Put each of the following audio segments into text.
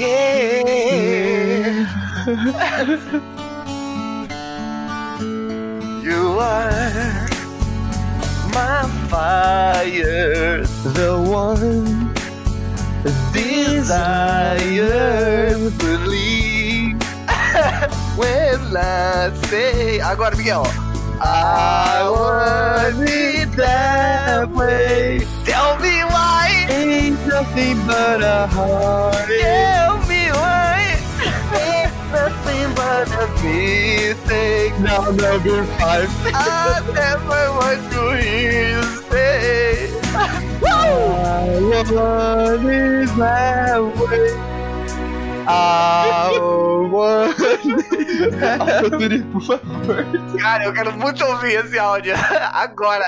Yeah. you are my fire, the one desire. Believe when I say. Agora, Miguel. I want it that way. Tell me why. Ain't nothing but a heart. Tell a mistake. Now number five. I never want to hear you say. I want it that way. Want it por favor. Cara, eu quero muito ouvir esse áudio. Agora.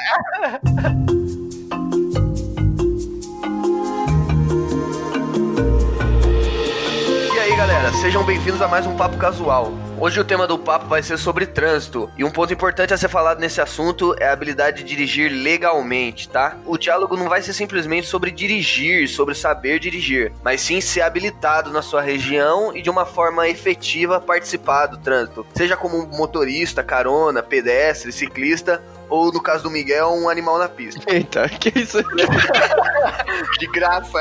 Sejam bem-vindos a mais um Papo Casual. Hoje o tema do papo vai ser sobre trânsito. E um ponto importante a ser falado nesse assunto é a habilidade de dirigir legalmente, tá? O diálogo não vai ser simplesmente sobre dirigir, sobre saber dirigir, mas sim ser habilitado na sua região e de uma forma efetiva participar do trânsito. Seja como motorista, carona, pedestre, ciclista ou no caso do Miguel, um animal na pista. Eita, que isso? De graça.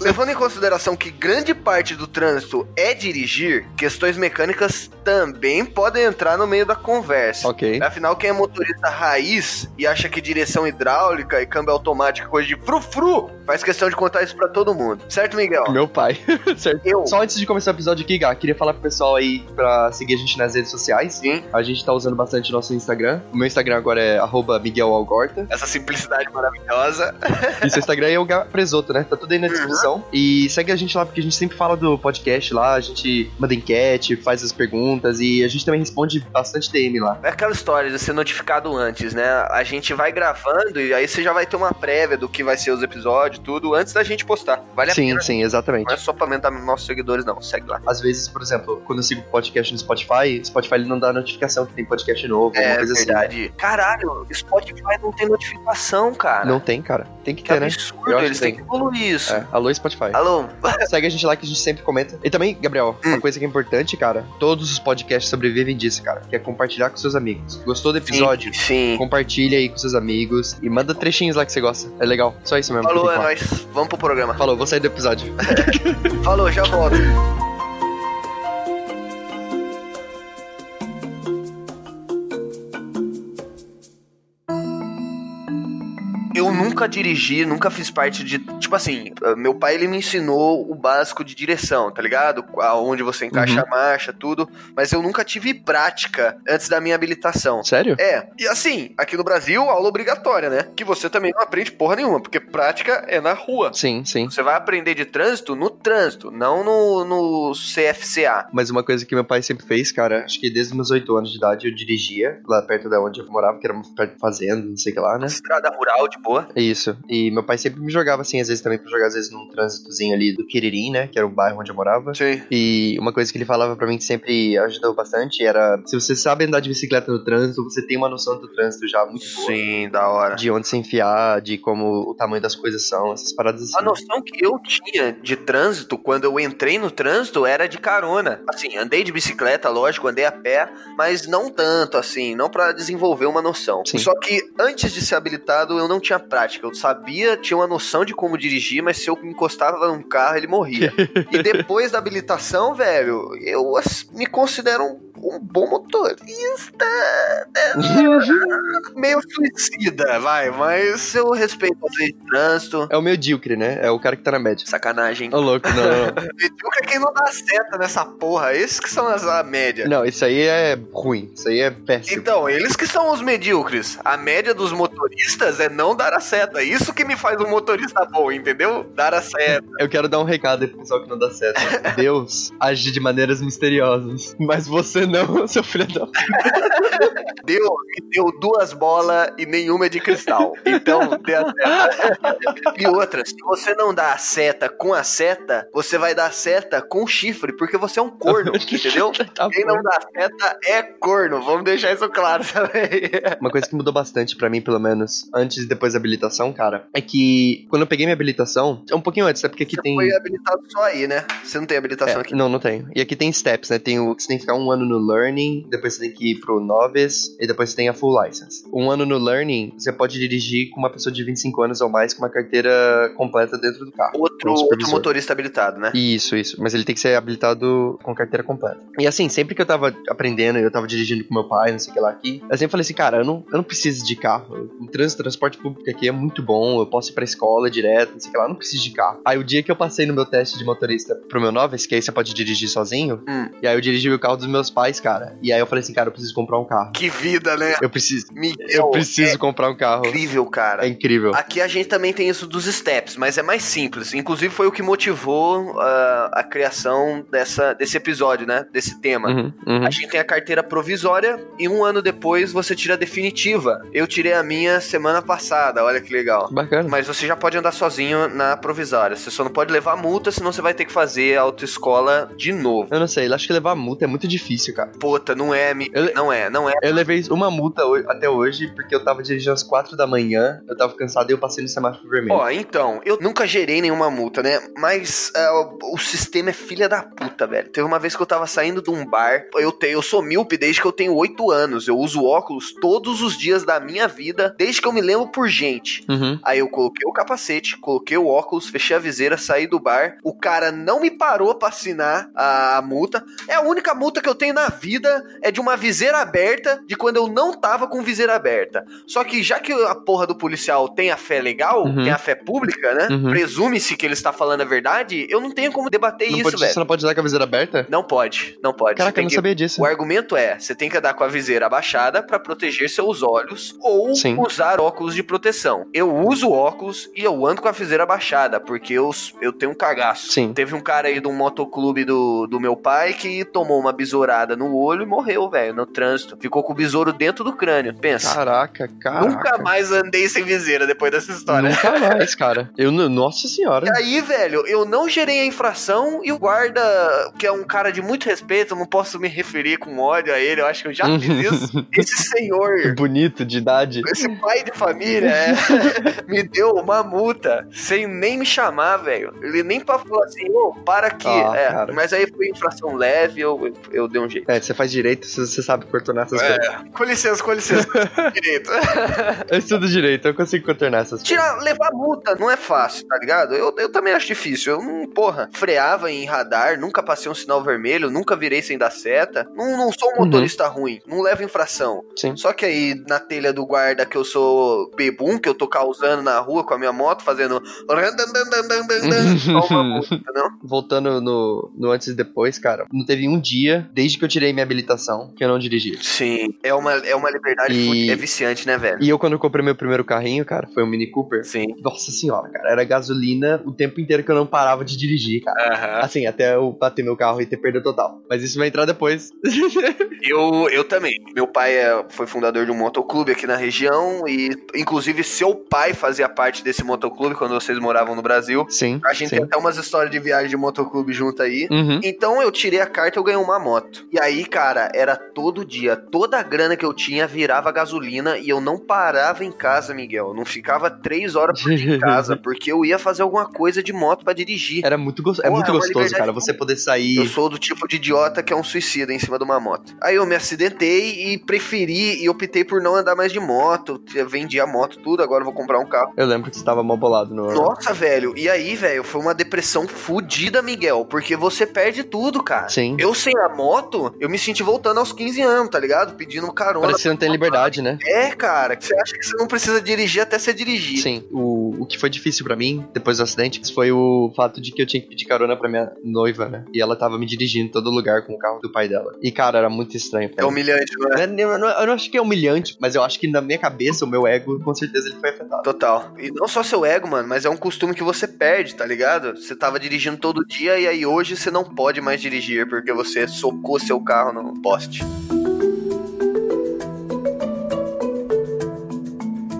Levando em consideração que grande parte do trânsito é dirigir, questões mecânicas também podem entrar no meio da conversa. Ok. Afinal, quem é motorista raiz e acha que direção hidráulica e câmbio automático é coisa de frufru, faz questão de contar isso pra todo mundo. Certo, Miguel? Meu pai. certo. Eu. Só antes de começar o episódio aqui, Gá, queria falar pro pessoal aí pra seguir a gente nas redes sociais. Sim. A gente tá usando bastante nosso Instagram. O meu Instagram agora é arroba Miguel Algorta. Essa simplicidade maravilhosa. E seu Instagram é o Gá Presoto, né? Tá tudo aí na descrição. E segue a gente lá, porque a gente sempre fala do podcast lá, a gente manda enquete, faz as perguntas e a gente também responde bastante DM lá. É aquela história de ser notificado antes, né? A gente vai gravando e aí você já vai ter uma prévia do que vai ser os episódios, tudo, antes da gente postar. Vale a sim, pena. sim, exatamente. Não é só pra aumentar nossos seguidores, não. Segue lá. Às vezes, por exemplo, quando eu sigo podcast no Spotify, Spotify ele não dá notificação que tem podcast novo, alguma É coisa assim. verdade. Caralho, Spotify não tem notificação, cara. Não tem, cara. Tem que Que ter, né? absurdo, acho eles têm que evoluir isso. É, alô Spotify. Alô? Segue a gente lá que a gente sempre comenta. E também, Gabriel, Hum. uma coisa que é importante, cara, todos os podcasts sobrevivem disso, cara, que é compartilhar com seus amigos. Gostou do episódio? Sim. sim. Compartilha aí com seus amigos e manda trechinhos lá que você gosta. É legal. Só isso mesmo. Falou, é nóis. Vamos pro programa. Falou, vou sair do episódio. Falou, já volto. Eu nunca dirigi, nunca fiz parte de. Tipo assim, meu pai ele me ensinou o básico de direção, tá ligado? Aonde você encaixa a marcha, tudo. Mas eu nunca tive prática antes da minha habilitação. Sério? É, e assim, aqui no Brasil, aula obrigatória, né? Que você também não aprende porra nenhuma, porque prática é na rua. Sim, sim. Você vai aprender de trânsito no trânsito, não no, no CFCA. Mas uma coisa que meu pai sempre fez, cara, acho que desde os meus 8 anos de idade eu dirigia lá perto da onde eu morava, que era perto de fazenda, não sei o que lá, né? Estrada rural de boa. Isso. E meu pai sempre me jogava assim, às vezes também pra jogar, às vezes num trânsitozinho ali do Quiririm, né? Que era o bairro onde eu morava. Sim. E uma coisa que ele falava pra mim que sempre ajudou bastante era: se você sabe andar de bicicleta no trânsito, você tem uma noção do trânsito já muito boa. Sim, da hora. De onde se enfiar, de como o tamanho das coisas são, essas paradas assim. A noção que eu tinha de trânsito quando eu entrei no trânsito era de carona. Assim, andei de bicicleta, lógico, andei a pé, mas não tanto assim, não pra desenvolver uma noção. Sim. Só que antes de ser habilitado, eu não tinha prática. Eu sabia, tinha uma noção de como dirigir, mas se eu encostava num carro, ele morria. e depois da habilitação, velho, eu as- me considero um, um bom motorista. Meio suicida, vai, mas eu respeito as leis de trânsito. É o medíocre, né? É o cara que tá na média. Sacanagem. Ô, louco, não. Medíocre é quem não dá seta nessa porra. Esses que são as, a média. Não, isso aí é ruim. Isso aí é péssimo. Então, eles que são os medíocres. A média dos motoristas é não dar a seta. Isso que me faz um motorista bom, entendeu? Dar a seta. Eu quero dar um recado aí pro pessoal que não dá certo. Deus age de maneiras misteriosas, mas você não, seu filho da Deu, deu duas bolas e nenhuma é de cristal. Então, dê a seta. E outra, se você não dá a seta com a seta, você vai dar a seta com chifre, porque você é um corno, entendeu? Tá Quem não dá seta é corno. Vamos deixar isso claro também. Uma coisa que mudou bastante pra mim, pelo menos, antes e depois da habilitação, cara, é que quando eu peguei minha habilitação, é um pouquinho antes, né? Porque aqui Você tem. foi habilitado só aí, né? Você não tem habilitação É, aqui. não, não tenho. E aqui tem steps, né? Tem o que você tem que ficar um ano no Learning, depois você tem que ir pro Novice, e depois você tem a Full License. Um ano no Learning, você pode dirigir com uma pessoa de 25 anos ou mais com uma carteira completa dentro do carro. Outro, outro motorista habilitado, né? Isso, isso. Mas ele tem que ser habilitado com carteira completa. E assim, sempre que eu tava aprendendo, eu tava dirigindo com meu pai, não sei o que lá aqui, eu sempre falei assim, cara, eu não, eu não preciso de carro. O trânsito, transporte público aqui é muito bom, eu posso ir pra escola direto, não sei o que lá, eu não preciso de carro. Aí o dia que eu passei no meu teste de motorista pro meu Novice, que aí você pode dirigir sozinho, Hum. e aí eu dirigi o carro dos meus pais, cara. E aí eu falei assim, cara, eu preciso comprar um carro. Que vida, né? Eu preciso, Miguel, eu preciso comprar um carro. é incrível, cara. É incrível. Aqui a gente também tem isso dos steps, mas é mais simples. Inclusive foi o que motivou ah, a criação dessa, desse episódio, né? Desse tema. Uhum, uhum. A gente tem a carteira provisória e um ano depois você tira a definitiva. Eu tirei a minha semana passada, olha que legal. Bacana. Mas você já pode andar sozinho na provisória. Você só não pode levar multa, senão você vai ter que fazer a autoescola de novo. Eu não sei, eu acho que levar multa é muito difícil, cara. Puta, não é, mi- Eu- não é, não é. Eu levei uma multa até hoje porque eu tava dirigindo às quatro da manhã, eu tava cansado e eu passei no semáforo vermelho. Ó, então, eu nunca gerei nenhuma multa, né? Mas é, o, sistema é filha da puta, velho. Teve uma vez que eu tava saindo de um bar, eu, te, eu sou míope desde que eu tenho 8 anos. Eu uso óculos todos os dias da minha vida, desde que eu me lembro por gente. Uhum. Aí eu coloquei o capacete, coloquei o óculos, fechei a viseira, saí do bar. O cara não me parou pra assinar a multa. É a única multa que eu tenho na vida, é de uma viseira aberta, de quando eu não tava com viseira aberta. Só que já que a porra do policial tem a fé legal, Uhum. tem a fé pública, né? Uhum. Presume-se que ele está falando a verdade, eu não tenho como debater Não isso, pode, velho. você não pode usar com a viseira aberta? Não pode, não pode. Caraca, eu não que- sabia disso. o argumento é, você tem que andar com a viseira abaixada pra proteger seus olhos ou Sim. usar óculos de proteção. Eu uso óculos e eu ando com a viseira abaixada, porque eu, eu tenho um cagaço. Sim. Teve um cara aí de um motoclube do, do meu pai que tomou uma besourada no olho e morreu, velho, no trânsito. Ficou com o besouro dentro do crânio. Pensa. Caraca, caraca. Nunca mais andei sem viseira depois dessa história. Nunca mais, cara. Eu, nossa senhora. E aí, velho, eu não gerei a infração e o guarda, que é um cara de muito respeito, eu não posso me referir com ódio a ele, eu acho que eu já fiz isso. Esse senhor, Bonito, de idade. esse pai de família, é, me deu uma multa sem nem me chamar, velho. Ele nem pra falar assim, ô, para aqui. Ah, é, cara. mas aí foi infração leve, eu, eu dei um jeito. É, você faz direito, você sabe contornar essas É, coisas. com licença, com licença, direito. Eu estudo direito, eu consigo contornar essas coisas. Tirar, levar multa não é fácil, tá ligado? Eu, eu também acho difícil. Eu não, porra, freava em radar, nunca passei um sinal vermelho, nunca virei sem dar seta. Não, não sou um Uhum. motorista ruim, não levo infração. Sim. Só que aí, na telha do guarda que eu sou bebum, que eu tô causando na rua com a minha moto, fazendo. Voltando no, no antes e depois, cara, não teve um dia, desde que eu tirei minha habilitação, que eu não dirigi. Sim, é uma, é uma liberdade, E- é viciante, né, velho? E eu, quando eu comprei meu primeiro carrinho, cara, foi um Mini Cooper. Sim. Nossa senhora, cara, era gasolina o tempo inteiro que eu não parava de dirigir, cara. Aham. Assim, até eu bater meu carro e ter perda total. Mas isso vai entrar depois. Eu, eu também. Meu pai é- foi fundador de um motoclube aqui na região e, inclusive, seu pai fazia parte desse motoclube quando vocês moravam no Brasil. Sim. A gente sim. tem até umas histórias de viagem de motoclube junto aí. Uhum. Então eu tirei a carta e eu ganhei uma moto. E aí, cara, era todo dia. Toda a grana que eu tinha virava gasolina e eu não parava em casa, Miguel. Eu não ficava três horas por dia em casa, porque eu ia fazer alguma coisa de moto pra dirigir. Era muito, gos- é Porra, muito é uma gostoso, cara, você poder sair. Eu sou do tipo de idiota que é um suicida em cima de uma moto. Aí eu me acidentei e preferi e optei por não andar mais de moto. Eu vendi a moto, tudo, agora eu vou comprar um carro. Eu lembro que você tava mal bolado no. Nossa, velho. E aí, velho, foi uma depressão fodida, Miguel. Porque você perde tudo, cara. Sim. Eu sem a moto, eu me senti voltando aos 15 anos, tá ligado? Pedindo carona. Parece que você não tem liberdade, né? É, cara. Você acha que você não precisa dirigir até você dirigir. Sim. O, o que foi difícil pra mim, depois do acidente, foi o fato de que eu tinha que pedir carona pra minha noiva, né? E ela tava me dirigindo em todo lugar com o carro do pai dela. E, cara, era muito estranho. É humilhante, não é? Não é- Eu não, eu não acho que é humilhante, mas eu acho que na minha cabeça, o meu ego, com certeza, ele foi afetado. Total. E não só seu ego, mano, mas é um costume que você perde, tá ligado? Você tava dirigindo todo dia e aí hoje você não pode mais dirigir porque você socou seu teu carro no poste.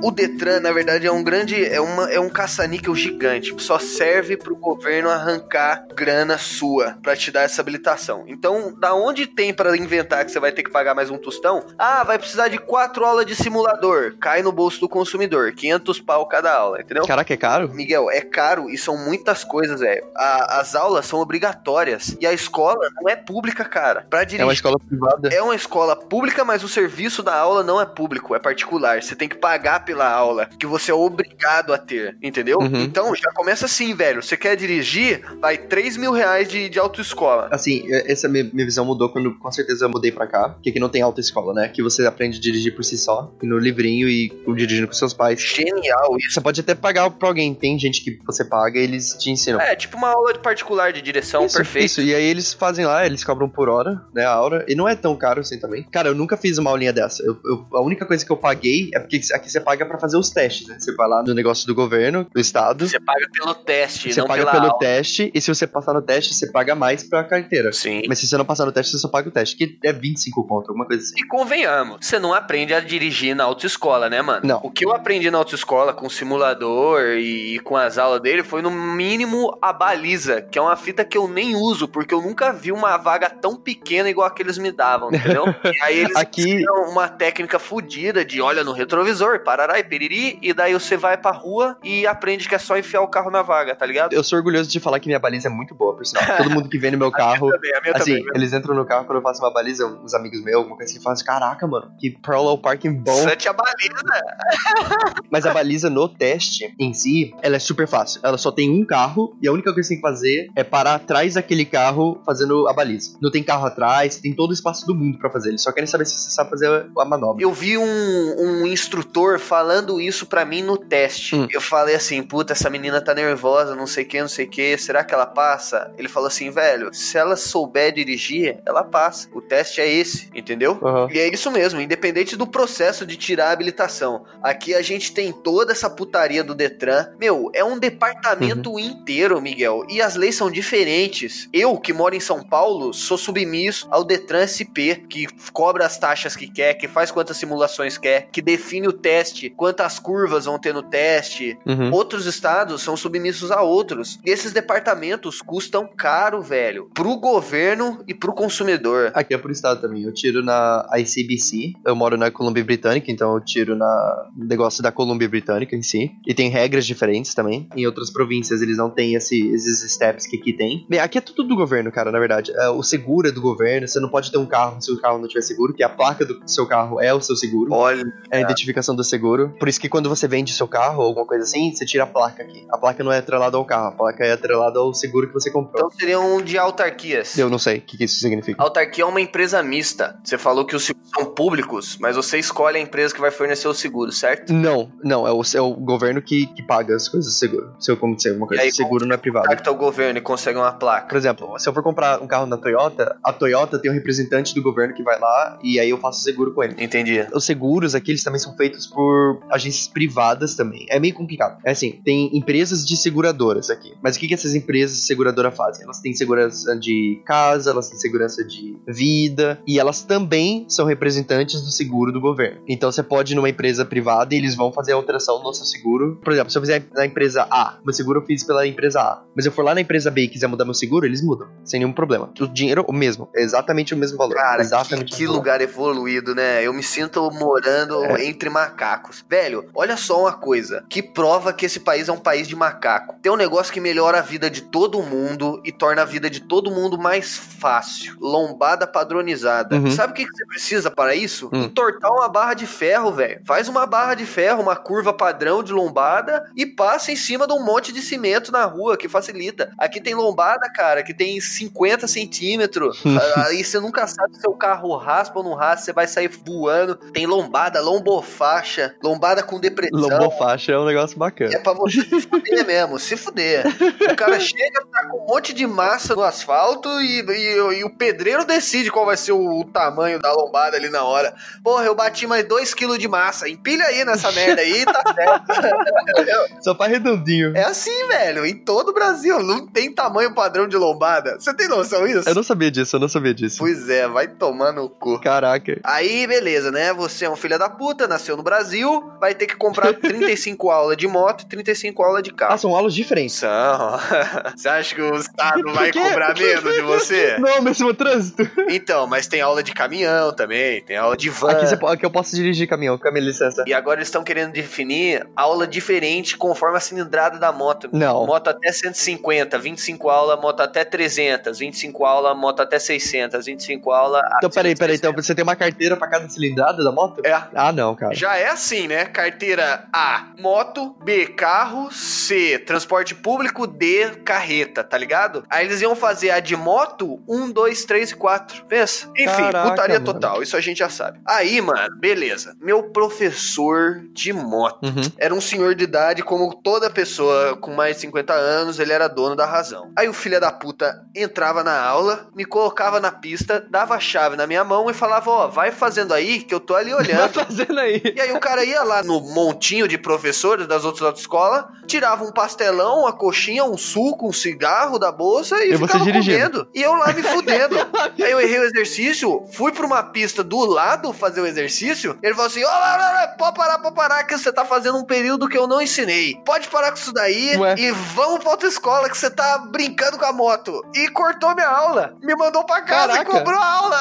O Detran, na verdade, é um grande. É, uma, é um caça-níquel gigante. Só serve pro governo arrancar grana sua para te dar essa habilitação. Então, da onde tem para inventar que você vai ter que pagar mais um tostão? Ah, vai precisar de quatro aulas de simulador. Cai no bolso do consumidor. 500 pau cada aula, entendeu? Caraca, é caro? Miguel, é caro e são muitas coisas, velho. As aulas são obrigatórias. E a escola não é pública, cara. Pra dirigir. É uma escola privada. É uma escola pública, mas o serviço da aula não é público, é particular. Você tem que pagar pela aula que você é obrigado a ter, entendeu? Uhum. Então já começa assim, velho. Você quer dirigir, vai 3 mil reais de, de autoescola. Assim, essa minha, minha visão mudou quando com certeza eu mudei pra cá, que aqui não tem autoescola, né? Que você aprende a dirigir por si só, no livrinho e dirigindo com seus pais. Genial isso. Você pode até pagar pra alguém, tem gente que você paga e eles te ensinam. É, tipo uma aula particular de direção, isso, perfeito. Isso, e aí eles fazem lá, eles cobram por hora, né, a hora, e não é tão caro assim também. Cara, eu nunca fiz uma aulinha dessa. Eu, eu, a única coisa que eu paguei é porque aqui você paga para fazer os testes, né? Você vai lá no negócio do governo, do estado. Você paga pelo teste, Você paga pelo aula. teste, e se você passar no teste, você paga mais pra carteira. Sim. Mas se você não passar no teste, você só paga o teste, que é 25 conto, alguma coisa assim. E convenhamos, você não aprende a dirigir na autoescola, né, mano? Não. O que eu aprendi na autoescola com o simulador e com as aulas dele foi no mínimo a baliza, que é uma fita que eu nem uso, porque eu nunca vi uma vaga tão pequena igual a que eles me davam, entendeu? e aí eles Aqui... uma técnica fodida de olha no retrovisor, parará e piriri, e daí você vai pra rua e aprende que é só enfiar o carro na vaga, tá ligado? Eu sou orgulhoso de falar que minha baliza é muito boa, por sinal. Todo mundo que vem no meu carro. também, assim, também, eles entram no carro quando eu faço uma baliza, uns amigos meus, alguma coisa assim, falam assim: caraca, mano, que parallel parking bom. Sante a baliza. Mas a baliza no teste em si, ela é super fácil. Ela só tem um carro e a única coisa que você tem que fazer é parar atrás daquele carro fazendo a baliza. Não tem carro atrás, tem todo o espaço do mundo para fazer. Eles só querem saber se você sabe fazer a manobra. Eu vi um, um instrutor falando isso para mim no teste. Hum. Eu falei assim, puta, essa menina tá nervosa, não sei o que, não sei o que, será que ela passa? Ele falou assim, velho, se ela souber dirigir, ela passa. O teste é esse, entendeu? Uhum. E é isso mesmo, independente do processo de tirar a habilitação. Aqui a gente tem toda essa putaria do Detran. Meu, é um departamento uhum. inteiro, Miguel. E as leis são diferentes. Eu, que moro em São Paulo, sou submisso ao Detran SP, que cobra as taxas que quer, que faz quantas simulações quer, que define o teste, quantas curvas vão ter no teste. Uhum. Outros estados são submissos a outros. E esses departamentos custam caro, velho, pro governo e pro consumidor. Aqui é pro estado também. Eu tiro na ICBC. Eu moro na Colômbia Britânica, então eu tiro na negócio da Colômbia Britânica em si. E tem regras diferentes também. Em outras províncias eles não têm esse, esses steps que aqui tem. Bem, aqui é tudo do governo, cara, na verdade. É, o seguro é do governo. Você não pode ter um carro se o carro não tiver seguro, que a placa do seu carro é o seu seguro. Olha. É a identificação do seguro. Por isso que quando você vende seu carro ou alguma coisa assim, você tira a placa aqui. A placa não é atrelada ao carro, a placa é atrelada ao seguro que você comprou. Então seriam de autarquias. Eu não sei o que, que isso significa. Autarquia é uma empresa mista. Você falou que os seguros são públicos, mas você escolhe a empresa que vai fornecer o seguro, certo? Não, não, é o, é o governo que, que paga as coisas do seguro. Se eu como dizer alguma coisa, aí, seguro não é privado. Contacta o governo e consegue uma placa. Por exemplo, se eu for comprar um carro na Toyota, a Toyota tem um representante do governo que vai lá e aí eu faço seguro com ele. Entendi. Os seguros aqui, eles também são feitos por agências privadas também. É meio complicado. É assim, tem empresas de seguradoras aqui. Mas o que, que essas empresas de seguradora fazem? Elas têm segurança de casa, elas têm segurança de vida e elas também são representantes do seguro do governo. Então você pode ir numa empresa privada e eles vão fazer a alteração no seu seguro. Por exemplo, se eu fizer na empresa A, meu seguro eu fiz pela empresa A, mas eu for lá na empresa B e quiser mudar meu seguro, eles mudam, sem nenhum problema. O dinheiro o mesmo, é exatamente o mesmo valor. Cara, exatamente que, que lugar evoluído, né? Eu me sinto morando é. entre macacos. Velho, olha só uma coisa que prova que esse país é um país de macaco. Tem um negócio que melhora a vida de todo mundo e torna a vida de todo mundo mais fácil. Lombada padronizada. Uhum. Sabe o que, que você precisa para isso? Hum. Entortar uma barra de ferro, velho. Faz uma barra de ferro, uma curva padrão de lombada e passa em cima de um monte de cimento na rua, que facilita. Aqui tem lombada, cara, que tem 50 centímetros. Aí você nunca sabe se o carro raspa ou não raspa, você vai sair voando. Tem lombada, lombofaixa. Lombada com depressão. Lombofaixa é um negócio bacana. É pra você se fuder mesmo, se fuder. O cara chega, tá com um monte de massa no asfalto e, e, e o pedreiro decide qual vai ser o, o, tamanho da lombada ali na hora. Porra, eu bati mais 2kg de massa. Empilha aí nessa merda aí, tá certo. Só pra redondinho. É assim, velho. Em todo o Brasil não tem tamanho padrão de lombada. Você tem noção disso? Eu não sabia disso, eu não sabia disso. Pois é, vai tomar no cu. Caraca. Aí, beleza, né? Você é um filho da puta, nasceu no Brasil, vai ter que comprar 35 aulas de moto e 35 aulas de carro. Ah, são aulas diferentes. São. Você acha que o Estado vai cobrar menos de você? Não, mesmo trânsito. Então, mas tem aula de caminhão também, tem aula de van. Aqui, você, aqui eu posso dirigir caminhão, com a minha licença. E agora eles estão querendo definir aula diferente conforme a cilindrada da moto. Não. Moto até 150, 25 aula, moto até 300, 25 aula, moto até 600, 25 aula. Então, peraí, peraí, então você tem uma carteira pra cada cilindrada da moto? É. Ah, não, cara. Já é assim, né? Carteira A, moto, B, carro, C, transporte público, D, carreta, tá ligado? Aí eles iam fazer a de moto 1, 2, 3 e 4. Pensa. Enfim, Caraca, putaria mano. total, isso a gente já sabe. Aí, mano, beleza. Meu professor de moto Uhum. era um senhor de idade, como toda pessoa com mais de 50 anos, ele era dono da razão. Aí o filho da puta entrava na aula, me colocava na pista, dava a chave na minha mão e falava: Ó, vai fazendo aí que eu tô ali olhando. fazendo aí. E aí o cara ia lá no montinho de professores das outras autoescolas, tirava um pastelão, uma coxinha, um suco, um cigarro da bolsa e, E você ficava comendo. E eu lá me fudendo. aí eu errei o exercício, fui pra uma pista do lado fazer o exercício, ele falou assim, ó, ó, pode parar, pode parar, que você tá fazendo um período que eu não ensinei. Pode parar com isso daí Ué. e vamos pra outra escola que você tá brincando com a moto. E cortou minha aula. Me mandou pra casa Caraca. e cobrou a aula.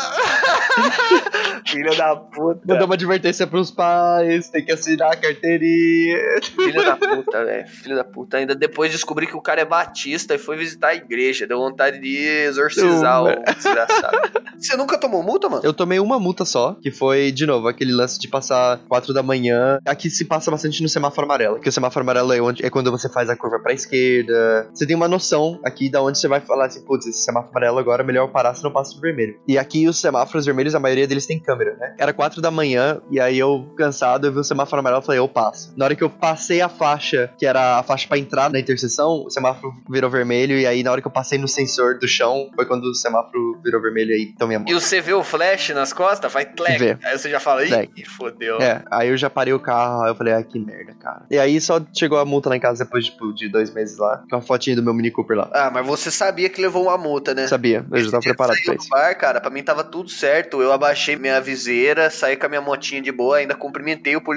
Filha da puta. Mandou uma advertência pros pais, tem que assinar a carteirinha. Filho da puta, velho. Filho da puta. Ainda depois descobri que o cara é batista e foi visitar a igreja. Deu vontade de exorcizar Não, o desgraçado. Você nunca tomou multa, mano? Eu tomei uma multa só, que foi, de novo, aquele lance de passar 4 da manhã. Aqui se passa bastante no semáforo amarelo, que o semáforo amarelo é, onde, é quando você faz a curva pra esquerda. Você tem uma noção aqui da onde você vai falar assim, putz, esse semáforo amarelo agora é melhor parar se não passa do vermelho. E aqui os semáforos vermelhos, a maioria deles tem câmera, né? Era 4 da manhã, e aí eu, cansado, eu vi o semáforo amarelo e falei, eu passo. Na hora que eu passei a faixa, que era a faixa pra entrar na interseção, o semáforo virou vermelho, e aí na hora que eu passei no sensor do chão, foi quando o semáforo virou vermelho e aí tomei a multa. E você vê o flash nas costas, vai tlec. Aí você já fala, ih, fodeu. É, aí eu já parei o carro, aí eu falei, ah, que merda, cara. E aí só chegou a multa lá em casa depois, tipo, de dois meses lá, com a fotinha do meu Mini Cooper lá. Ah, mas você sabia que levou uma multa, né? Sabia, eu já tava preparado pra isso. bar, cara, pra mim tava tudo certo. Eu abaixei minha viseira, saí com a minha motinha de boa, ainda cumprimentei o policial.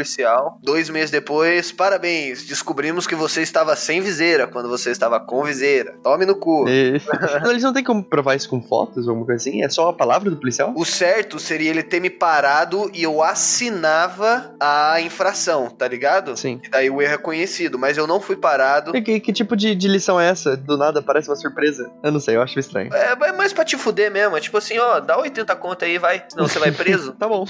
Dois meses depois, parabéns, descobrimos que você estava sem viseira quando você estava com viseira. Tome no cu. E- Então, Eles não tem como provar isso com fotos ou alguma coisa assim? É só a palavra do policial? O certo seria ele ter me parado e eu assinava a infração, tá ligado? Sim. E daí o erro é conhecido, mas eu não fui parado. E que, que tipo de, de lição é essa? Do nada parece uma surpresa? Eu não sei, eu acho estranho. É, é mais pra te fuder mesmo. É tipo assim, ó, dá 80 conto aí, vai. Senão você vai preso. Tá bom.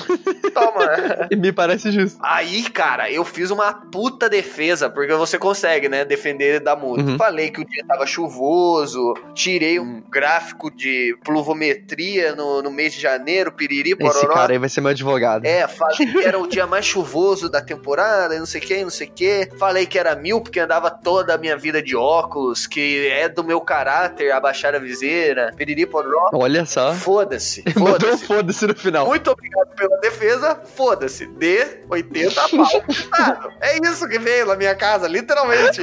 Toma. E me parece justo. Aí, cara, eu fiz uma puta defesa, porque você consegue, né, defender da multa. Uhum. Falei que o dia tava chuvoso, tirei um uhum. gráfico de pluvometria no, no mês de janeiro, piriri, pororó. Esse cara aí vai ser meu advogado. É, falei que era o dia mais chuvoso da temporada, não sei o que, não sei o que. Falei que era mil, porque andava toda a minha vida de óculos, que é do meu caráter abaixar a viseira, piriri, pororó. Olha só. Foda-se. Foda foda-se no final. Muito obrigado pela defesa, foda-se. D80 tá pau. É isso que veio na minha casa, literalmente.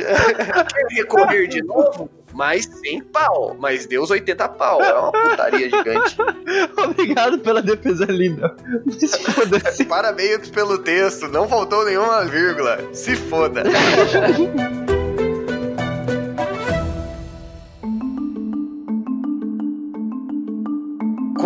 Queria de novo? mas sem pau. Mas Deus 80 pau. É uma putaria gigante. Obrigado pela defesa linda. Se foda -se. Parabéns pelo texto. Não faltou nenhuma vírgula. Se foda.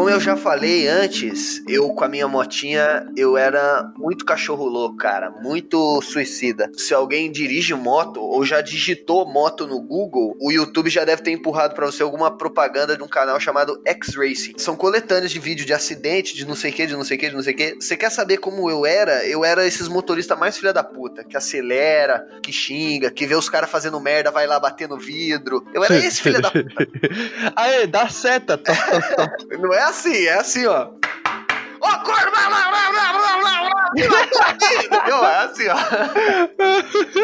Como eu já falei antes, eu com a minha motinha, eu era muito cachorro louco, cara, muito suicida. Se alguém dirige moto ou já digitou moto no Google, o YouTube já deve ter empurrado pra você alguma propaganda de um canal chamado X-Racing. São coletâneas de vídeo de acidente, de não sei que, de não sei que, de não sei que. Você quer saber como eu era? Eu era esses motoristas mais filha da puta, que acelera, que xinga, que vê os caras fazendo merda, vai lá bater no vidro. Eu era esse filho da puta. Aê, dá seta. Top, top, top. Não é assim, é assim, ó. Ó, corre, É assim, ó.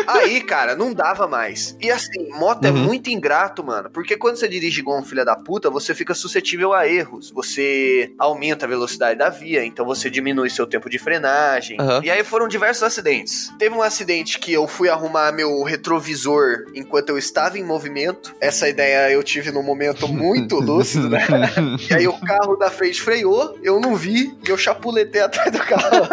Aí, cara, não dava mais. E assim, moto é Uhum. muito ingrato, mano. Porque quando você dirige igual um filho da puta, você fica suscetível a erros. Você aumenta a velocidade da via, então você diminui seu tempo de frenagem. Aham. E aí foram diversos acidentes. Teve um acidente que eu fui arrumar meu retrovisor enquanto eu estava em movimento. Essa ideia eu tive num momento muito lúcido, né? E aí o carro da frente freou, eu não vi e eu chapuletei atrás do carro.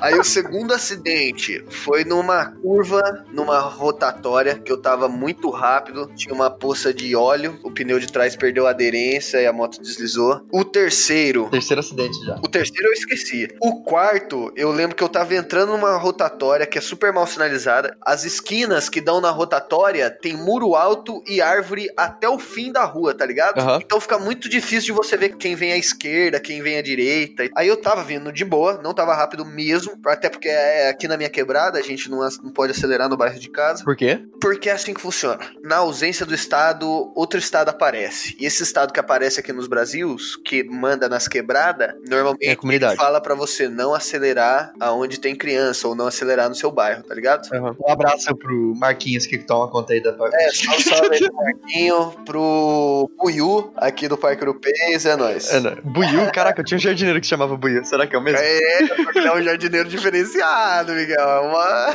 Aí o segundo acidente foi numa curva, numa rotatória, que eu tava muito rápido, tinha uma poça de óleo, o pneu de trás perdeu a aderência e a moto deslizou. O terceiro. Terceiro acidente já. O terceiro eu esqueci. O quarto, eu lembro que eu tava entrando numa rotatória que é super mal sinalizada. As esquinas que dão na rotatória tem muro alto e árvore até o fim da rua, tá ligado? Aham. Então fica muito difícil de você ver quem vem à esquerda, quem vem à direita. Aí eu tava vindo de boa, não tava rápido mesmo, até porque é aqui na minha quebrada a gente não, não pode acelerar no bairro de casa. Por quê? Porque é assim que funciona. Na ausência do Estado, outro Estado aparece. E esse Estado que aparece aqui nos Brasils, que manda nas quebradas, normalmente É comunidade. fala pra você não acelerar aonde tem criança ou não acelerar no seu bairro, tá ligado? Um abraço pro Marquinhos que toma conta aí da É, só um salve aí pro Marquinho, pro Buiu, aqui do Parque Europeias, é nóis. É? Buiu? Caraca, eu tinha um jardineiro que chamava Buiu. Será que é o mesmo? É, porque ele é um jardineiro diferenciado, Miguel. É uma...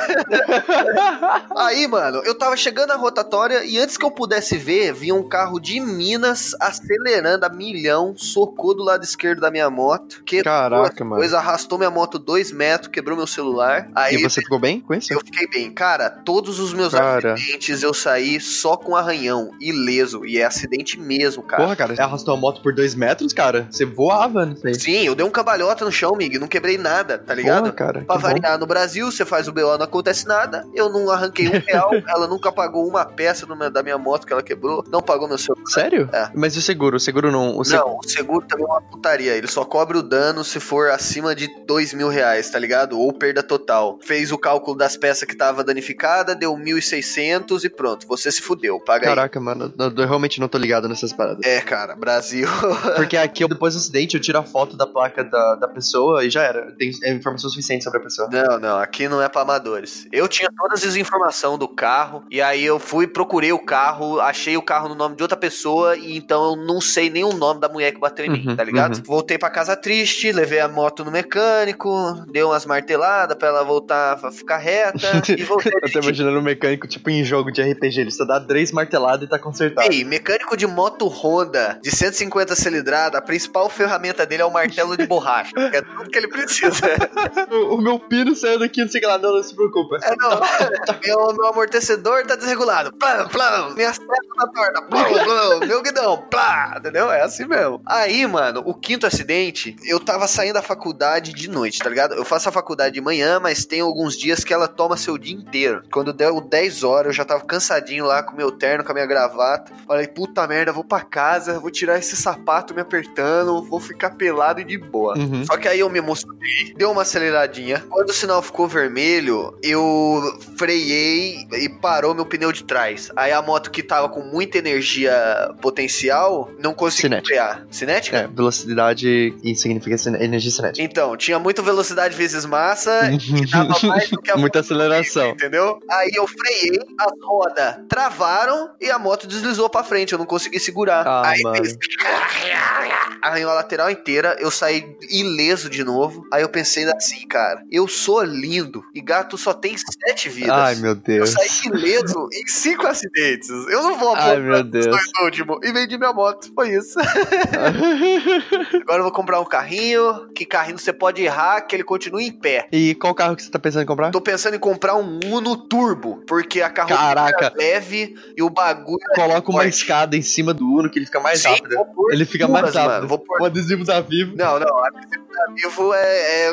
Aí, mano, eu tava chegando na rotatória e antes que eu pudesse ver, vinha um carro de Minas acelerando a milhão, socou do lado esquerdo da minha moto. Que Caraca, mano. coisa arrastou minha moto dois metros, quebrou meu celular. Aí E você ficou bem com isso? eu fiquei bem. Cara, todos os meus Cara. acidentes eu saí só com arranhão, ileso. E é acidente mesmo, cara. Porra, cara, você arrastou a moto por dois metros, cara? Você voava nisso aí. Sim, eu dei um cambalhota no chão, Mig, não quebrei nada, tá ligado? Porra, cara. Pra que bom. variar, no Brasil, você faz o BO, não acontece nada. Eu não arranquei um real, ela nunca pagou uma peça meu- da minha moto que ela quebrou, não pagou meu celular. Sério? É. Mas e o seguro? O seguro não. O seguro... Não, o seguro também é uma putaria. Ele só cobre o dano se for acima de dois mil reais, tá ligado? Ou perda total. Fez o cálculo das peças que tava danificada, deu 1.600 e pronto. Você se fudeu, paga aí. Caraca, mano, eu, eu realmente não tô ligado nessas paradas. É, cara, Brasil. Porque aqui, depois do acidente, eu tiro a foto da placa da, da pessoa e já era. Tem é informação suficiente sobre a pessoa. Não, não, aqui não é pra amadores. Eu tinha todas as informações do carro, e aí eu fui, procurei o carro, achei o carro no nome de outra pessoa, e então eu não sei nem o nome da mulher que bateu em mim, Uhum, tá ligado? uhum. Voltei pra casa triste, levei a moto no mecânico, dei umas marteladas pra ela voltar a ficar reta, e voltei Eu tô imaginando um mecânico, tipo, em jogo de RPG. Ele só dá três marteladas e tá consertado. Ei, mecânico de moto Honda de 150 cilindrada, a principal ferramenta dele é o martelo de borracha, é tudo que ele precisa. O, o meu pino saiu daqui, não sei o que lá, não, não se preocupa. É, não. meu, meu amortecedor tá desregulado. Plá, plá. Minha seta tá torta. Plá, plá. Meu guidão. Plá. Entendeu? É assim mesmo. Aí, mano, o quinto acidente, eu tava saindo da faculdade de noite, tá ligado? Eu faço a faculdade de manhã, mas tem alguns dias que ela toma seu dia inteiro. Quando deu 10 horas, eu já tava cansadinho lá com meu terno, com a minha gravata. Falei, puta merda, vou pra casa, vou tirar esse sapato me apertando, vou ficar pelado e de boa. Uhum. Só que aí eu me emocionei, deu uma aceleradinha. Quando o sinal ficou vermelho, eu freiei e parou meu pneu de trás. Aí a moto que tava com muita energia potencial não conseguiu Cinética. frear. Cinética? É, velocidade e significa energia cinética. Então, tinha muita velocidade vezes massa e dava mais do que a Muita aceleração. Entendeu? Aí eu freiei, as rodas travaram e a moto deslizou pra frente. Eu não consegui segurar. Ah, aí mano. fez. Arranhou a lateral inteira, eu saí ileso de novo. Aí eu pensei assim, cara, eu sou lindo e gato só tem sete vidas. Ai, meu eu Deus. saí ileso em cinco acidentes. Eu não vou Ai, apontar meu os Deus. dois últimos. E vendi minha moto. Foi isso. Agora eu vou comprar um carrinho. Que carrinho você pode errar, que ele continue em pé. e qual carro que você tá pensando em comprar? Tô pensando em comprar um Uno Turbo, porque a carroceria é leve e o bagulho é Coloca uma forte. escada em cima do Uno que ele fica mais Sim, rápido. Ele fica mais rápido. mano, vou pôr- O adesivo da Vivo. Não, não, adesivo da Vivo é,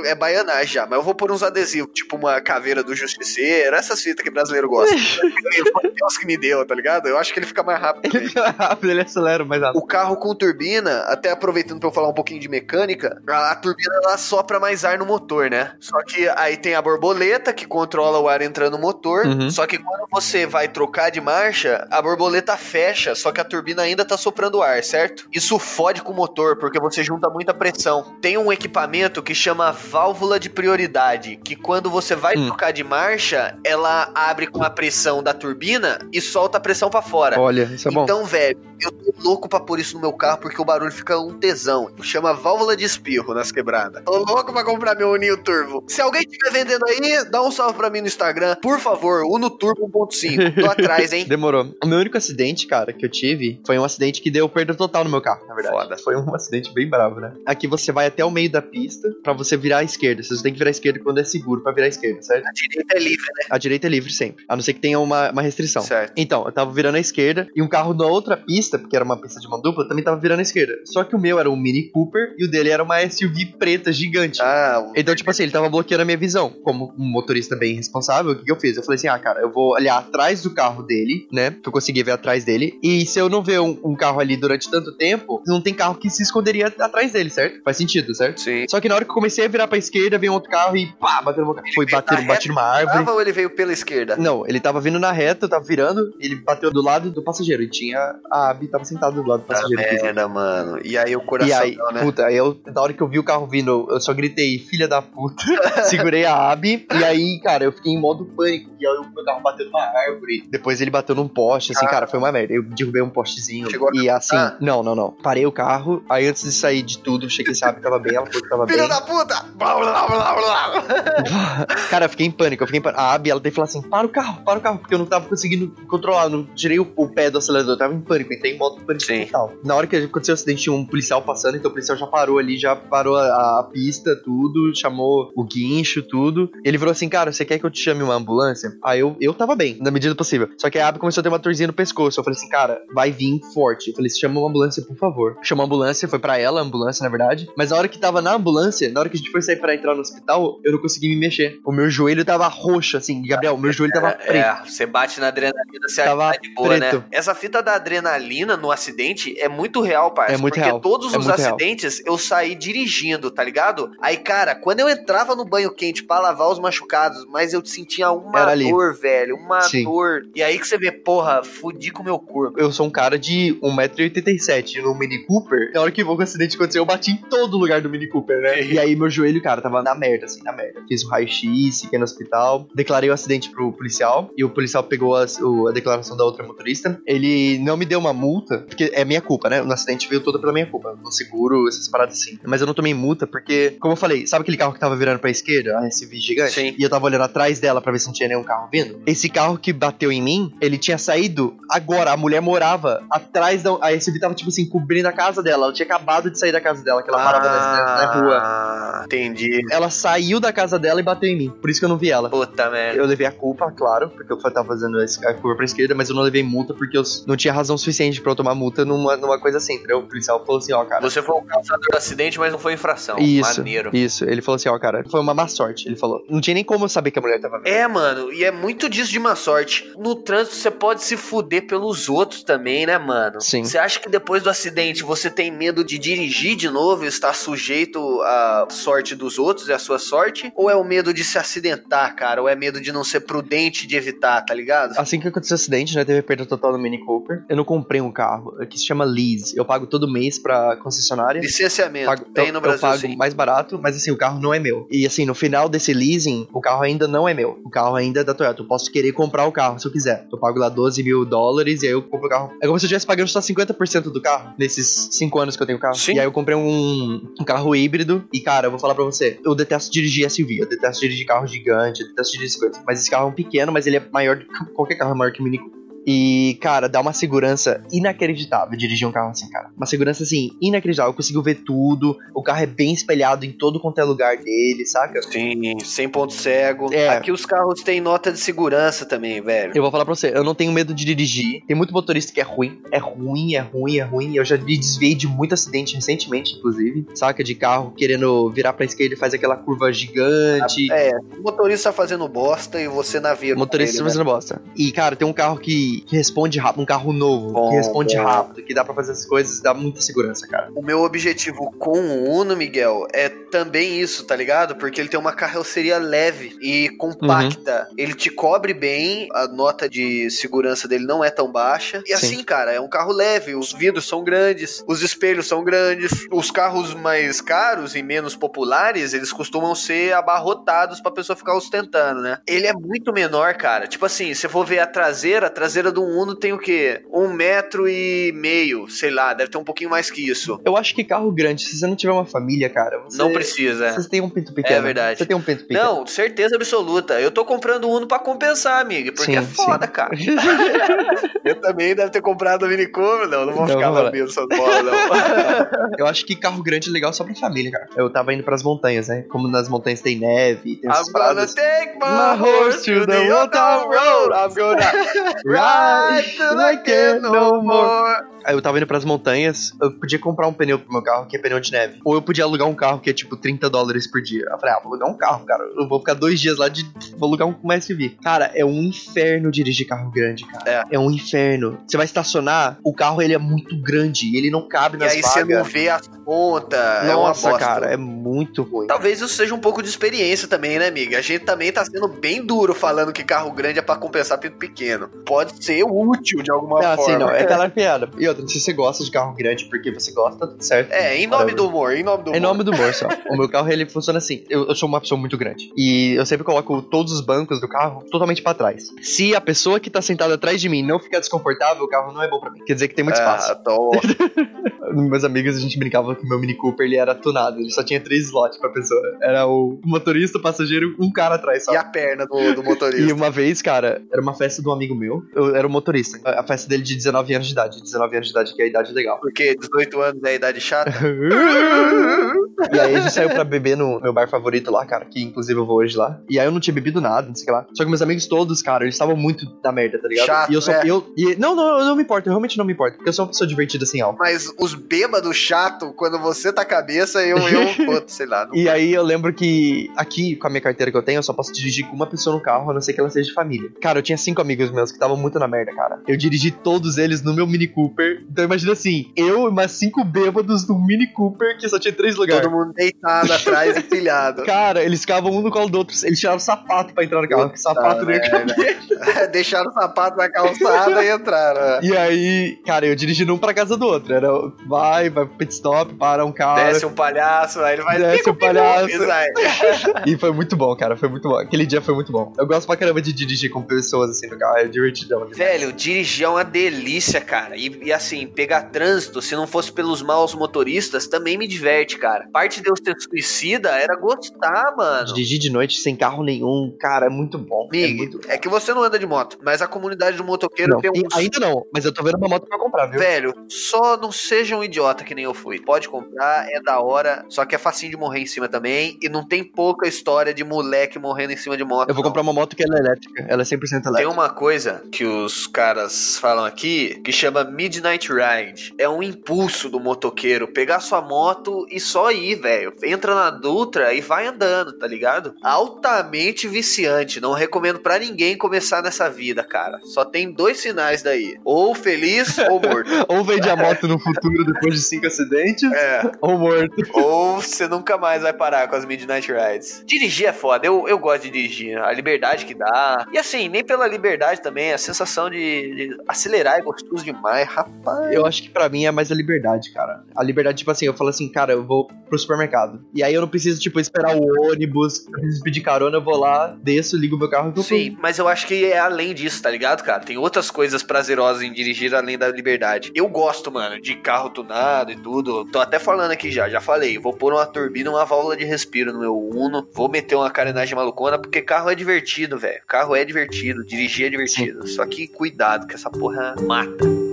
é, é baianagem já, mas eu vou pôr uns adesivos, tipo uma caveira do Justiceiro, essas fitas que brasileiro gosta. Deus que me deu, tá ligado? Eu acho que ele fica mais rápido. Ele fica rápido, ele acelera mais rápido. O carro com turbina, até aproveitando pra eu falar um pouquinho de mecânica, a, a turbina ela sopra mais ar no motor, né? Só que aí tem a borboleta que controla o ar entrando no motor. Uhum. Só que quando você vai trocar de marcha, a borboleta fecha, só que a turbina ainda tá soprando ar, certo? Isso fode com o motor, porque você junta muita pressão. Tem um equipamento que chama válvula de prioridade, que quando você vai Hum. trocar de marcha, ela abre com a pressão da turbina e solta a pressão pra fora. Olha, isso é bom. Então, velho, eu tô louco pra pôr isso no meu carro porque o barulho fica um tesão. Chama válvula de espirro nas quebradas. Tô louco pra comprar meu Uninho Turbo. Se alguém estiver vendendo aí, dá um salve pra mim no Instagram. Por favor, Uno Turbo 1.5. Tô atrás, hein? Demorou. O meu único acidente, cara, que eu tive foi um acidente que deu perda total no meu carro, na verdade. Foda. Foi um acidente bem bravo, né? Aqui você vai até o meio da pista pra você virar à esquerda. Você tem que virar esquerda quando é seguro pra virar esquerda, certo? A direita é livre, né? A direita é livre sempre, a não ser que tenha uma, uma restrição. Certo. Então, eu tava virando à esquerda e um carro da outra pista, porque era uma pista de mão dupla, também tava virando à esquerda. Só que o meu era um Mini Cooper e o dele era uma SUV preta gigante. Ah, Então, tipo assim, ele tava bloqueando a minha visão. Como um motorista bem responsável, o que, que eu fiz? Eu falei assim: ah, cara, eu vou olhar atrás do carro dele, né? Que eu consegui ver atrás dele. E se eu não ver um, um carro ali durante tanto tempo, não tem carro que se esconderia atrás dele, certo? Faz sentido, certo? sim. Só que na hora que eu comecei a virar pra esquerda, veio outro carro e pá, bateu no meu carro. Foi bater, bati numa árvore. Tava ou ele veio pela esquerda? Não, ele tava vindo na reta, eu tava virando, ele bateu do lado do passageiro. E tinha. A Abby tava sentada do lado do passageiro. inclusive. merda, mano. E aí o E coração, aí, né? puta, aí eu, na hora que eu vi o carro vindo, eu só gritei, filha da puta, segurei a Abby, e aí, cara, eu fiquei em modo pânico, e aí o meu carro bateu numa árvore, depois ele bateu num poste, assim, cara, foi uma merda, eu derrubei um postezinho, Chegou a e assim, capotar? não, não, não, parei o carro, aí antes de sair de tudo, a Abby tava bem, ela falou que tava bem, Filho da puta! Blá, blá, blá, blá. cara, eu fiquei em pânico, eu fiquei em pânico, a Abby, ela teve que falar assim, para o carro, para o carro, porque eu não tava conseguindo controlar, não tirei o, o pé do acelerador, eu tava em pânico, entrei em modo pânico Sim. total. Na hora que aconteceu o acidente, tinha um policial passando, então o policial já parou ali, já parou a, a pista, tudo, chamou o guincho, tudo. Ele falou assim, cara, você quer que eu te chame uma ambulância? Aí eu, eu tava bem, na medida do possível. Só que a Abby começou a ter uma torzinha no pescoço. Eu falei assim, cara, vai vir forte. Eu falei, chama uma ambulância, por favor. Chamou a ambulância, foi pra ela a ambulância, na verdade. Mas na hora que tava na ambulância, na hora que a gente foi sair pra entrar no hospital, eu não consegui me mexer. O meu joelho tava roxo, assim, Gabriel, o meu joelho tava preto. É, você bate na adrenalina, você Tava tá de boa, preto. né? Essa fita da adrenalina no acidente é muito real, parça. É muito porque real. todos É os muito real. acidentes eu saí dirigindo, tá ligado? Aí, cara, quando eu entrava no banho quente pra lavar os machucados, mas eu sentia uma Era ali. dor, velho, uma Sim. dor. E aí que você vê, porra, fudi com o meu corpo. Eu sou um cara de 1,87m no Mini Cooper. Na hora que o acidente aconteceu, eu bati em todo lugar do Mini Cooper, né? E aí meu joelho, cara, tava na merda, assim, na merda. Fiz o raio-x, fiquei no hospital, declarei o acidente pro policial, e o policial pegou as- o- a declaração da outra motorista. Ele não me deu uma multa, porque é minha culpa, né? O acidente veio todo pela minha culpa. No seguro, essas paradas assim. Mas eu não tomei multa porque, como eu falei, sabe aquele carro que tava virando pra esquerda? A SUV gigante? Sim. E eu tava olhando atrás dela pra ver se não tinha nenhum carro vindo. Esse carro que bateu em mim, ele tinha saído agora. A mulher morava atrás da. A SUV tava, tipo assim, cobrindo a casa dela. Ela tinha acabado de sair da casa dela, que ela parava na, na- na rua. Ah, entendi. Ela saiu da casa dela e bateu em mim. Por isso que eu não vi ela. Puta merda. Eu levei a culpa, claro, porque eu tava fazendo a curva pra esquerda, mas eu não levei multa porque eu não tinha razão suficiente pra eu tomar multa numa, numa coisa assim, entendeu? O policial falou assim, ó, cara. Você foi o causador do acidente, mas não foi infração. Isso, Maneiro. isso. Ele falou assim, ó, cara, foi uma má sorte. Ele falou. Não tinha nem como eu saber que a mulher tava vendo. É, mano, e é muito disso de má sorte. No trânsito você pode se fuder pelos outros também, né, mano? Sim. Você acha que depois do acidente você tem medo de dirigir de novo e estar sujeito à sorte dos outros e à sua sorte? Ou é o medo de se acidentar, cara? Ou é medo de não ser prudente de evitar, tá ligado? Assim que aconteceu o acidente, né, teve perda total no Mini Cooper. Eu não comprei um carro, que se chama lease. Eu pago todo mês pra concessionária. Licenciamento. Pago- tem eu, no eu Brasil, pago sim. mais barato, mas assim, o carro não é meu. E assim, no final desse leasing, o carro ainda não é meu. O carro ainda é da Toyota. Eu posso querer comprar o carro se eu quiser. Eu pago lá 12 mil dólares e aí eu compro o carro. É como se eu estivesse pagando só 50% do carro nesses 5 anos que eu tenho carro. Sim. E aí eu comprei um, um carro híbrido. E cara, eu vou falar pra você, eu detesto dirigir SUV, eu detesto dirigir carro gigante, eu detesto dirigir coisas. Mas esse carro é um pequeno, mas ele é maior do que qualquer carro é maior que o Mini Cooper. E, cara, dá uma segurança inacreditável dirigir um carro assim, cara. Uma segurança, assim, inacreditável. Eu consigo ver tudo. O carro é bem espelhado em todo quanto é lugar dele, saca? Sim, sem ponto cego. É. Aqui os carros têm nota de segurança também, velho. Eu vou falar pra você, eu não tenho medo de dirigir. Tem muito motorista que é ruim. É ruim, é ruim, é ruim. Eu já me desviei de muito acidente recentemente, inclusive. Saca? De carro querendo virar pra esquerda e faz aquela curva gigante. É, o motorista fazendo bosta e você navega. Motorista ele, né? fazendo bosta. E, cara, tem um carro que que, que responde rápido, um carro novo, Bom, que responde bom. rápido, que dá pra fazer as coisas, dá muita segurança, cara. O meu objetivo com o Uno, Miguel, é também isso, tá ligado? Porque ele tem uma carroceria leve e compacta. Uhum. Ele te cobre bem, a nota de segurança dele não é tão baixa. E Sim. assim, cara, é um carro leve, os vidros são grandes, os espelhos são grandes. Os carros mais caros e menos populares, eles costumam ser abarrotados pra pessoa ficar ostentando, né? Ele é muito menor, cara. Tipo assim, se eu for ver a traseira, a traseira do Uno tem o quê? Um metro e meio, sei lá, deve ter um pouquinho mais que isso. Eu acho que carro grande, se você não tiver uma família, cara, você, Não precisa. Você tem um pinto pequeno. É verdade. Você tem um pinto pequeno. Não, certeza absoluta. Eu tô comprando o Uno pra compensar, amiga. Porque Sim, é foda, sim. cara. eu também deve ter comprado o Mini Cooper, não. Não vou Não, ficar lambendo essas bolas, não. Eu acho que carro grande é legal só pra família, cara. Eu tava indo pras montanhas, né? Como nas montanhas tem neve, tem I'm gonna take my My horse to the town road. I'm gonna ride I no more. Aí eu tava indo pras montanhas, eu podia comprar um pneu pro meu carro, que é pneu de neve. Ou eu podia alugar um carro que é tipo 30 dólares por dia. Eu falei, ah, vou alugar um carro, cara. Eu vou ficar dois dias lá de. Vou alugar um SUV. Cara, é um inferno dirigir carro grande, cara. É. um inferno. Você vai estacionar, o carro ele é muito grande, ele não cabe E nas aí você não vagas. vê as pontas. é Nossa, bosta. cara, é muito ruim. Talvez isso seja um pouco de experiência também, né, amiga? A gente também tá sendo bem duro falando que carro grande é pra compensar pinto pequeno. Pode ser útil de alguma Não, assim, forma. não, é aquela piada. E outra, se você gosta de carro grande porque você gosta, tudo certo. É, em nome do humor, em nome do humor. Em nome do humor só. o meu carro, ele funciona assim. Eu, eu sou uma pessoa muito grande. E eu sempre coloco todos os bancos do carro totalmente pra trás. Se a pessoa que tá sentada atrás de mim não ficar desconfortável, o carro não é bom pra mim. Quer dizer que tem muito espaço. Ah, tô... Meus amigos, a gente brincava que o meu Mini Cooper, ele era tunado. Ele só tinha três slots pra pessoa. Era o motorista, o passageiro, um cara atrás só. E a perna do, do motorista. E uma vez, cara, era uma festa de um amigo meu. Eu era o motorista. A festa dele de 19 anos de idade. 19 anos de idade, que é a idade legal. Porque 18 anos é a idade chata. E aí a gente saiu pra beber no meu bar favorito lá, cara, que inclusive eu vou hoje lá. E aí eu não tinha bebido nada, não sei o que lá. Só que meus amigos todos, cara, eles estavam muito na merda, tá ligado? Chato, e eu só. né? Eu, e, não, não, eu não me importo, eu realmente não me importo. Porque eu sou uma pessoa divertida assim, ó. Mas os bêbados chato, quando você tá cabeça, eu, eu, sei lá. E aí eu lembro que aqui, com a minha carteira que eu tenho, eu só posso dirigir com uma pessoa no carro, a não ser que ela seja de família. Cara, eu tinha cinco amigos meus que estavam muito na merda, cara. Eu dirigi todos eles no meu Mini Cooper. Então imagina assim, eu e mais cinco bêbados no Mini Cooper que só tinha três lugares. Todo mundo deitado atrás e pilhado. Cara, eles ficavam um no colo do outro. Eles tiravam o sapato pra entrar no carro, que sapato caber. Deixaram o sapato na calçada e entraram. E aí, cara, eu dirigindo um pra casa do outro. Era vai, vai pro pit stop, para um carro. Desce um palhaço, aí ele vai Desce o palhaço. e. E foi muito bom, cara. Foi muito bom. Aquele dia foi muito bom. Eu gosto pra caramba de dirigir com pessoas assim no carro. É divertidão. Demais. Velho, dirigir é uma delícia, cara. E, e assim, pegar trânsito, se não fosse pelos maus motoristas, também me diverte, cara. Parte de eu ser suicida era gostar, mano. Dirigir de noite sem carro nenhum, cara, é muito bom. é Mig, muito é que você não anda de moto, mas a comunidade do motoqueiro Não, tem uns... ainda não, mas eu tô vendo uma moto pra comprar, viu? Velho, só não seja um idiota que nem eu fui. Pode comprar, é da hora, só que é facinho de morrer em cima também. E não tem pouca história de moleque morrendo em cima de moto. Eu vou não. comprar uma moto que ela é elétrica. Ela é 100% Tem elétrica. uma coisa que os caras falam aqui que chama Midnight Ride. É um impulso do motoqueiro pegar sua moto e só ir, velho. Entra na Dutra e vai andando, tá ligado? Altamente viciante. Não recomendo pra ninguém começar nessa vida, cara. Só tem dois sinais daí: ou feliz ou morto. Ou vende a moto no futuro depois de cinco acidentes, É. ou morto. Ou você nunca mais vai parar com as Midnight Rides. Dirigir é foda, eu, eu gosto de dirigir. A liberdade que dá. E assim, nem pela liberdade também, a sensação de, de acelerar é gostoso demais, rapaz. Eu acho que pra mim é mais a liberdade, cara. A liberdade, tipo assim, eu falo assim, cara, eu vou pro supermercado. E aí eu não preciso, tipo, esperar o ônibus, eu preciso pedir carona, eu vou lá, desço, ligo meu carro e vou Sim, mas eu acho que é além disso, tá ligado, cara? Tem outras coisas prazerosas em dirigir além da liberdade. Eu gosto, mano, de carro tunado e tudo. Tô até falando aqui já, já falei. Vou pôr uma turbina, uma válvula de respiro no meu Uno. Vou meter uma carenagem malucona, porque carro é divertido, velho. Carro é divertido, dirigir é divertido. Só que cuidado, que essa porra mata.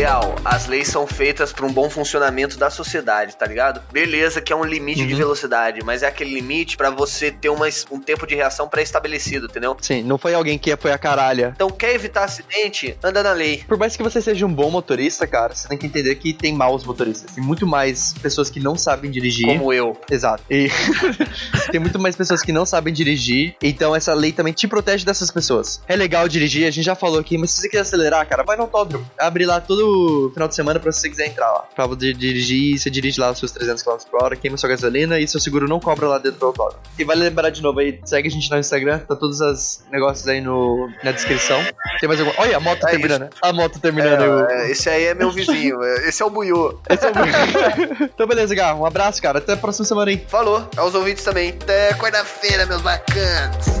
Real, as leis são feitas para um bom funcionamento da sociedade, tá ligado? Beleza que é um limite uhum. de velocidade, mas é aquele limite para você ter uma, um tempo de reação pré-estabelecido, entendeu? Sim, não foi alguém que foi a caralha. Então, quer evitar acidente? Anda na lei. Por mais que você seja um bom motorista, cara, você tem que entender que tem maus motoristas. Tem muito mais pessoas que não sabem dirigir. Como eu. Exato. E tem muito mais pessoas que não sabem dirigir. Então, essa lei também te protege dessas pessoas. É legal dirigir, a gente já falou aqui, mas se você quiser acelerar, cara, vai no autódromo. Abre lá todo final de semana pra se você quiser entrar lá. Pra poder dirigir, você dirige lá os seus 300 km por hora, queima sua gasolina e seu seguro não cobra lá dentro do autódromo. E vale lembrar de novo aí, segue a gente no Instagram, tá todos os negócios aí no, na descrição. Tem mais alguma? Olha, a moto é terminando. Isso. A moto terminando. É, é, esse aí é meu vizinho. É, esse é o Buiô. Esse é o Buiô. então, beleza, Gá. Um abraço, cara. Até a próxima semana aí. Falou. Aos ouvintes também. Até quarta-feira, meus bacanas.